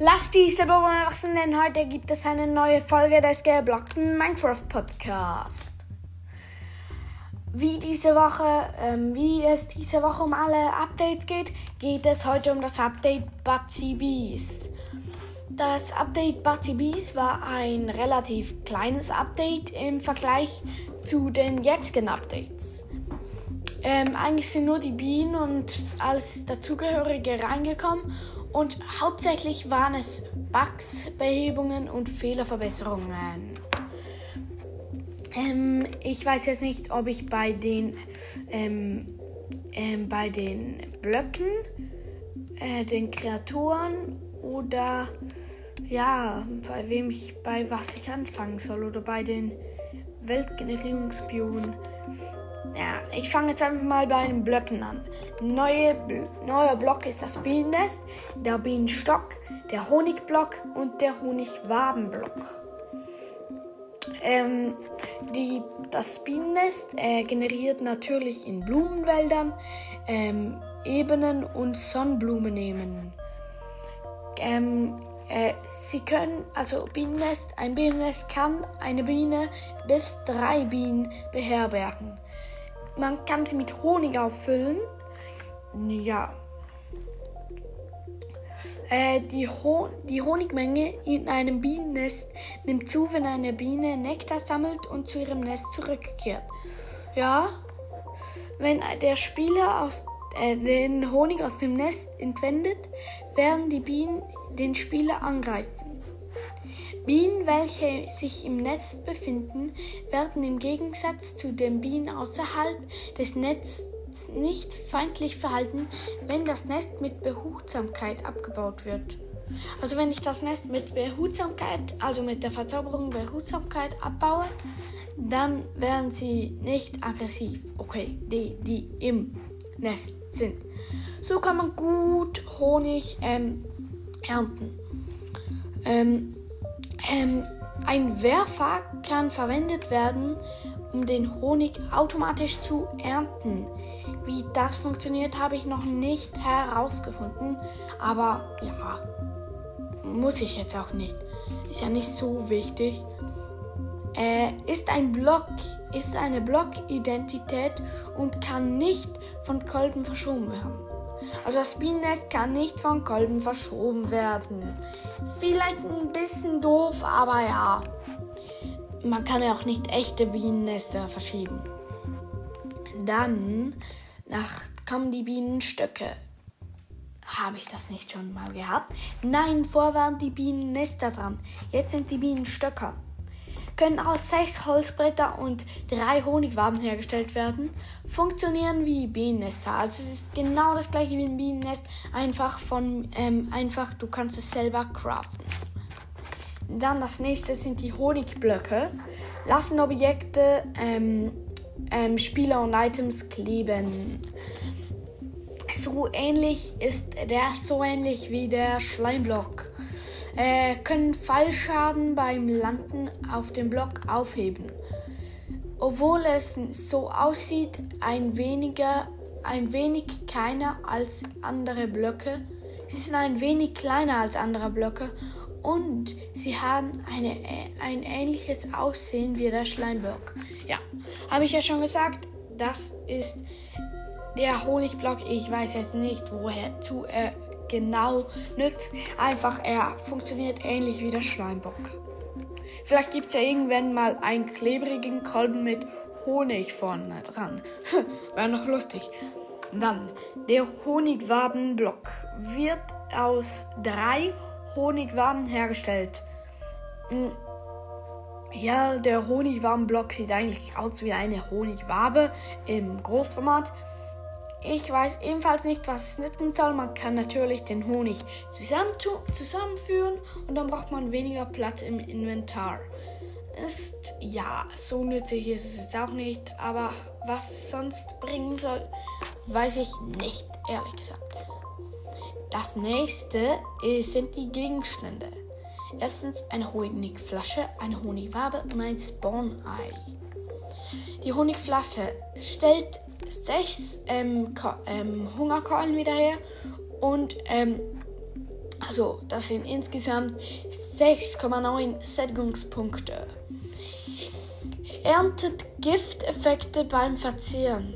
Lass diese Bäume wachsen, denn heute gibt es eine neue Folge des geblockten Minecraft Podcast. Wie diese Woche, ähm, wie es diese Woche um alle Updates geht, geht es heute um das Update Batsy Bees. Das Update Batsy Bees war ein relativ kleines Update im Vergleich zu den jetzigen Updates. Ähm, eigentlich sind nur die Bienen und alles dazugehörige reingekommen und hauptsächlich waren es Bugs, Behebungen und Fehlerverbesserungen. Ähm, ich weiß jetzt nicht, ob ich bei den, ähm, ähm, bei den Blöcken, äh, den Kreaturen oder ja, bei wem ich, bei was ich anfangen soll oder bei den Weltgenerierungsbionen. Ja, ich fange jetzt einfach mal bei den Blöcken an. Neue, neuer Block ist das Bienennest, der Bienenstock, der Honigblock und der Honigwabenblock. Ähm, die, das Bienennest äh, generiert natürlich in Blumenwäldern ähm, Ebenen und Sonnenblumenehmen. Ähm, äh, sie können, also Bienennest, ein Bienennest kann eine Biene bis drei Bienen beherbergen. Man kann sie mit Honig auffüllen. Ja. Äh, die, Ho die Honigmenge in einem Bienennest nimmt zu, wenn eine Biene Nektar sammelt und zu ihrem Nest zurückkehrt. Ja. Wenn der Spieler aus, äh, den Honig aus dem Nest entwendet, werden die Bienen den Spieler angreifen. Bienen, welche sich im Netz befinden, werden im Gegensatz zu den Bienen außerhalb des Netzes nicht feindlich verhalten, wenn das Nest mit Behutsamkeit abgebaut wird. Also wenn ich das Nest mit Behutsamkeit, also mit der Verzauberung Behutsamkeit abbaue, dann werden sie nicht aggressiv. Okay, die, die im Nest sind. So kann man gut Honig ähm, ernten. Ähm, ähm, ein Werfer kann verwendet werden, um den Honig automatisch zu ernten. Wie das funktioniert, habe ich noch nicht herausgefunden. Aber ja, muss ich jetzt auch nicht. Ist ja nicht so wichtig. Äh, ist ein Block, ist eine Blockidentität und kann nicht von Kolben verschoben werden. Also das Bienennest kann nicht von Kolben verschoben werden. Vielleicht ein bisschen doof, aber ja. Man kann ja auch nicht echte Bienennester verschieben. Dann nach, kommen die Bienenstöcke. Habe ich das nicht schon mal gehabt? Nein, vorher waren die Bienennester dran. Jetzt sind die Bienenstöcker können aus sechs Holzbretter und drei Honigwaben hergestellt werden, funktionieren wie Bienennester. Also es ist genau das gleiche wie ein Bienennest, einfach von ähm, einfach du kannst es selber craften. Dann das nächste sind die Honigblöcke. Lassen Objekte, ähm, ähm, Spieler und Items kleben. So ähnlich ist der so ähnlich wie der Schleimblock äh, können Fallschaden beim Landen auf dem Block aufheben. Obwohl es so aussieht, ein, weniger, ein wenig kleiner als andere Blöcke. Sie sind ein wenig kleiner als andere Blöcke und sie haben eine, ein ähnliches Aussehen wie der Schleimblock. Ja, habe ich ja schon gesagt, das ist der Honigblock. Ich weiß jetzt nicht, woher zu er genau nützt. Einfach, er funktioniert ähnlich wie der Schleimbock. Vielleicht gibt es ja irgendwann mal einen klebrigen Kolben mit Honig vorne dran. Wäre noch lustig. Dann, der Honigwabenblock wird aus drei Honigwaben hergestellt. Hm. Ja, der Honigwabenblock sieht eigentlich aus wie eine Honigwabe im Großformat. Ich weiß ebenfalls nicht, was es nützen soll. Man kann natürlich den Honig zusammen zusammenführen und dann braucht man weniger Platz im Inventar. Ist ja, so nützlich ist es jetzt auch nicht, aber was es sonst bringen soll, weiß ich nicht, ehrlich gesagt. Das nächste sind die Gegenstände. Erstens eine Honigflasche, eine Honigwabe und ein Spawn-Ei. Die Honigflasche stellt sechs ähm, ähm, Hungerkeulen wieder her und ähm, Also, das sind insgesamt 6,9 Sättigungspunkte. Erntet Gifteffekte beim Verzehren.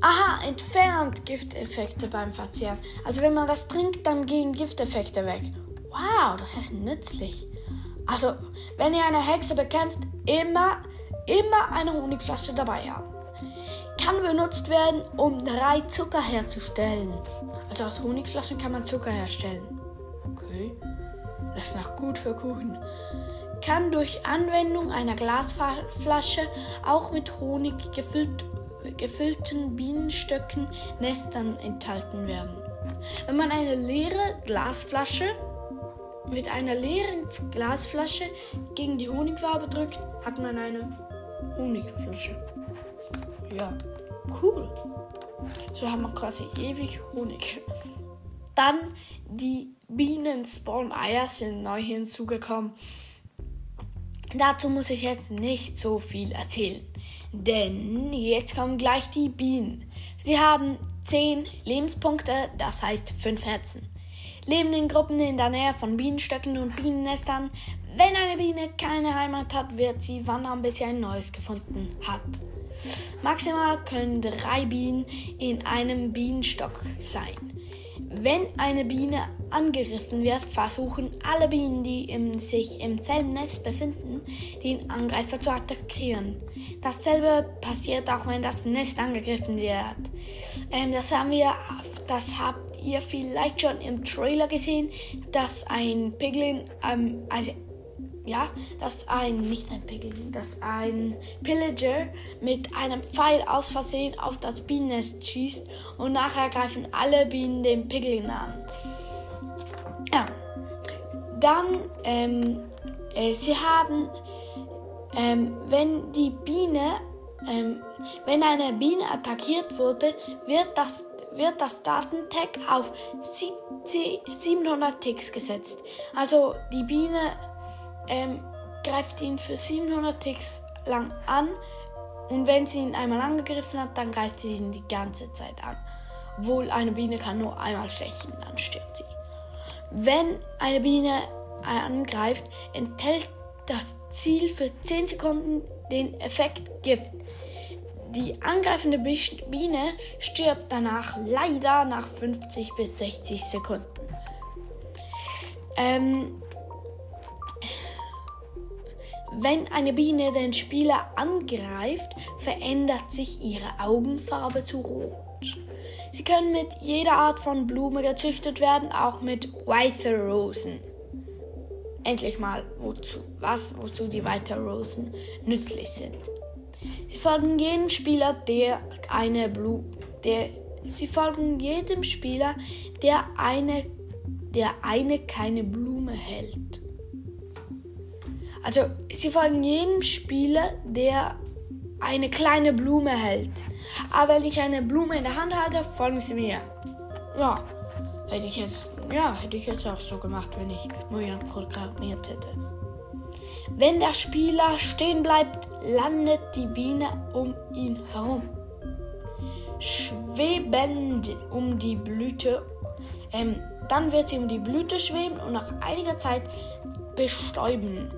Aha, entfernt Gifteffekte beim Verzehren. Also wenn man das trinkt, dann gehen Gifteffekte weg. Wow, das ist nützlich. Also, wenn ihr eine Hexe bekämpft, immer, immer eine Honigflasche dabei haben. Kann benutzt werden, um drei Zucker herzustellen. Also aus Honigflaschen kann man Zucker herstellen. Okay, das ist noch gut für Kuchen. Kann durch Anwendung einer Glasflasche auch mit Honig gefüllt, gefüllten Bienenstöcken Nestern enthalten werden. Wenn man eine leere Glasflasche mit einer leeren Glasflasche gegen die Honigwabe drückt, hat man eine Honigflasche. Ja, cool. So haben wir quasi ewig Honig. Dann die Bienen-Spawn-Eier sind neu hinzugekommen. Dazu muss ich jetzt nicht so viel erzählen, denn jetzt kommen gleich die Bienen. Sie haben 10 Lebenspunkte, das heißt 5 Herzen. Leben in Gruppen in der Nähe von Bienenstöcken und Bienennestern. Wenn eine Biene keine Heimat hat, wird sie wandern, bis sie ein neues gefunden hat. Maximal können drei Bienen in einem Bienenstock sein. Wenn eine Biene angegriffen wird, versuchen alle Bienen, die im, sich im selben Nest befinden, den Angreifer zu attackieren. Dasselbe passiert auch, wenn das Nest angegriffen wird. Ähm, das haben wir, das habt ihr vielleicht schon im Trailer gesehen, dass ein Piglin, ähm, also ja, dass ein, nicht ein Piglin, dass ein Pillager mit einem Pfeil aus Versehen auf das Bienennest schießt und nachher greifen alle Bienen den Piglin an. Ja, dann, ähm, äh, sie haben, ähm, wenn die Biene, ähm, wenn eine Biene attackiert wurde, wird das wird das Datentag auf 700 Ticks gesetzt. Also die Biene ähm, greift ihn für 700 Ticks lang an und wenn sie ihn einmal angegriffen hat, dann greift sie ihn die ganze Zeit an. Obwohl eine Biene kann nur einmal stechen, dann stirbt sie. Wenn eine Biene angreift, enthält das Ziel für 10 Sekunden den Effekt Gift. Die angreifende Biene stirbt danach leider nach 50 bis 60 Sekunden. Ähm, wenn eine Biene den Spieler angreift, verändert sich ihre Augenfarbe zu rot. Sie können mit jeder Art von Blume gezüchtet werden, auch mit Weiße Rosen. Endlich mal wozu, was, wozu die Weiße Rosen nützlich sind. Sie folgen jedem Spieler, der eine Blu der Sie folgen jedem Spieler, der eine der eine keine Blume hält. Also, sie folgen jedem Spieler, der eine kleine Blume hält. Aber wenn ich eine Blume in der Hand halte, folgen sie mir. Ja, hätte ich jetzt, ja, hätte ich jetzt auch so gemacht, wenn ich Mojang programmiert hätte. Wenn der Spieler stehen bleibt, landet die Biene um ihn herum. Schwebend um die Blüte. Ähm, dann wird sie um die Blüte schweben und nach einiger Zeit bestäuben.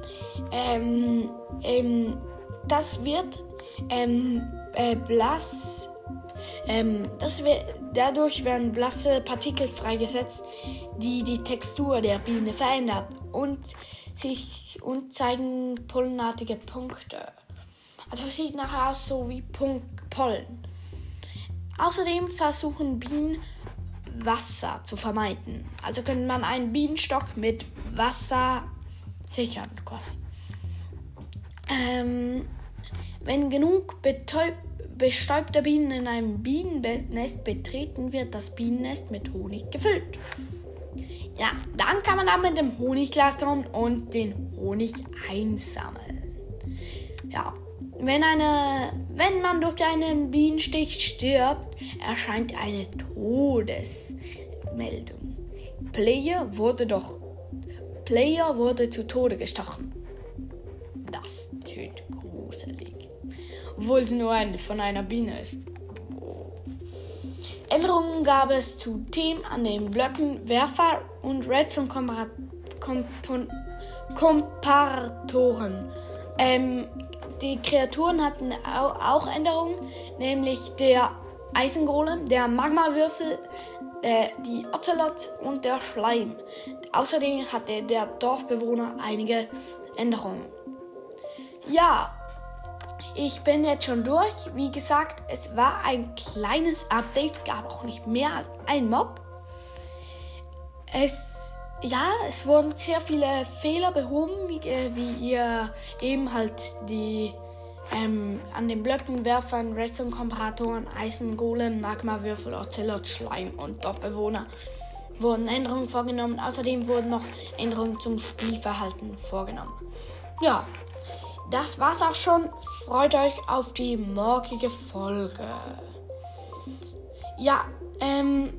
Ähm, ähm, das wird ähm, äh, blass. Ähm, das wird, dadurch werden blasse Partikel freigesetzt, die die Textur der Biene verändern und sich und zeigen pollenartige Punkte. Also sieht nachher aus so wie Pollen. Außerdem versuchen Bienen Wasser zu vermeiden. Also könnte man einen Bienenstock mit Wasser sichern quasi. Ähm, wenn genug bestäubte Bienen in einem Bienennest betreten, wird das Bienennest mit Honig gefüllt. Ja, dann kann man da mit dem Honigglas kommen und den Honig einsammeln. Ja, wenn, eine, wenn man durch einen Bienenstich stirbt, erscheint eine Todesmeldung. Player wurde doch Player wurde zu Tode gestochen. Das tönt gruselig. Obwohl es nur eine von einer Biene ist. Änderungen gab es zu Themen an den Blöcken Werfer und Redstone Komparatoren. Ähm, die Kreaturen hatten auch Änderungen, nämlich der Eisengolem, der Magmawürfel, äh, die Ocelot und der Schleim. Außerdem hatte der Dorfbewohner einige Änderungen. Ja, ich bin jetzt schon durch. Wie gesagt, es war ein kleines Update, gab auch nicht mehr als ein Mob. Es, ja, es wurden sehr viele Fehler behoben, wie, wie ihr eben halt die ähm, an den Blöckenwerfern, Redstone-Komparatoren, Eisengolem, Magmawürfel, Ocelot, Schleim und Dorfbewohner wurden Änderungen vorgenommen. Außerdem wurden noch Änderungen zum Spielverhalten vorgenommen. Ja, das war's auch schon. Freut euch auf die morgige Folge. Ja, ähm.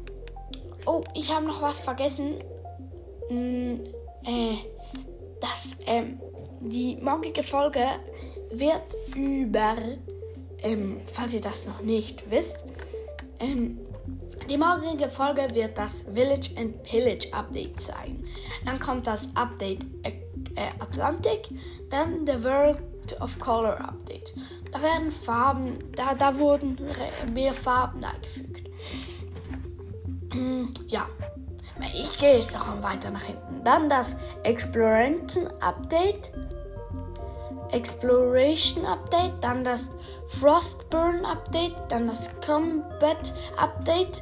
Oh, ich habe noch was vergessen. Hm, äh, das, ähm, die morgige Folge wird über, ähm, falls ihr das noch nicht wisst, ähm, die morgige Folge wird das Village and Pillage Update sein. Dann kommt das Update äh, Atlantic, dann der World of Color Update. Da werden Farben, da, da wurden mehr Farben eingefügt. Hm, ja, ich gehe jetzt noch weiter nach hinten. Dann das Exploration Update. Exploration Update, dann das Frostburn Update, dann das Combat Update,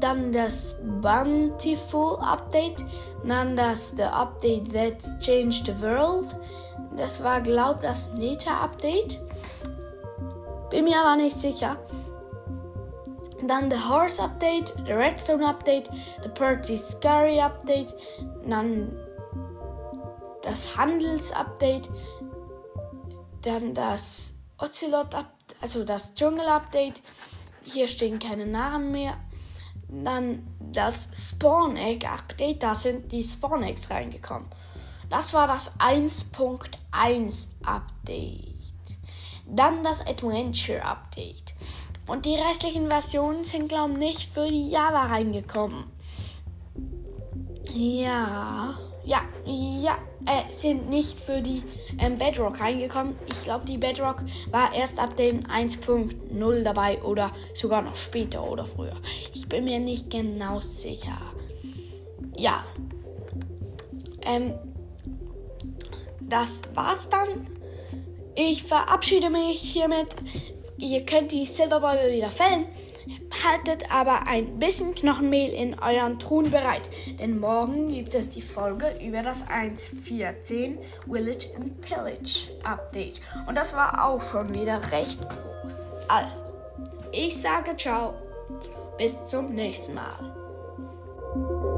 dann das Bountiful Update, dann das The Update That Changed the World. Das war, glaub das Neta Update. Bin mir aber nicht sicher. Dann The Horse Update, The Redstone Update, The Purdy Scurry Update, dann das Handels Update, dann das Ocelot Update, also das Dschungel Update. Hier stehen keine Namen mehr. Dann das Spawn Egg Update, da sind die Spawn Eggs reingekommen. Das war das 1.1 Update. Dann das Adventure Update. Und die restlichen Versionen sind, glaube ich, nicht für die Java reingekommen. Ja, ja, ja, äh, sind nicht für die ähm, Bedrock reingekommen. Ich glaube, die Bedrock war erst ab dem 1.0 dabei oder sogar noch später oder früher. Ich bin mir nicht genau sicher. Ja. Ähm, das war's dann. Ich verabschiede mich hiermit. Ihr könnt die Silberbäume wieder fällen. Haltet aber ein bisschen Knochenmehl in euren Truhen bereit, denn morgen gibt es die Folge über das 1.14 Village and Pillage Update. Und das war auch schon wieder recht groß. Also, ich sage ciao. Bis zum nächsten Mal.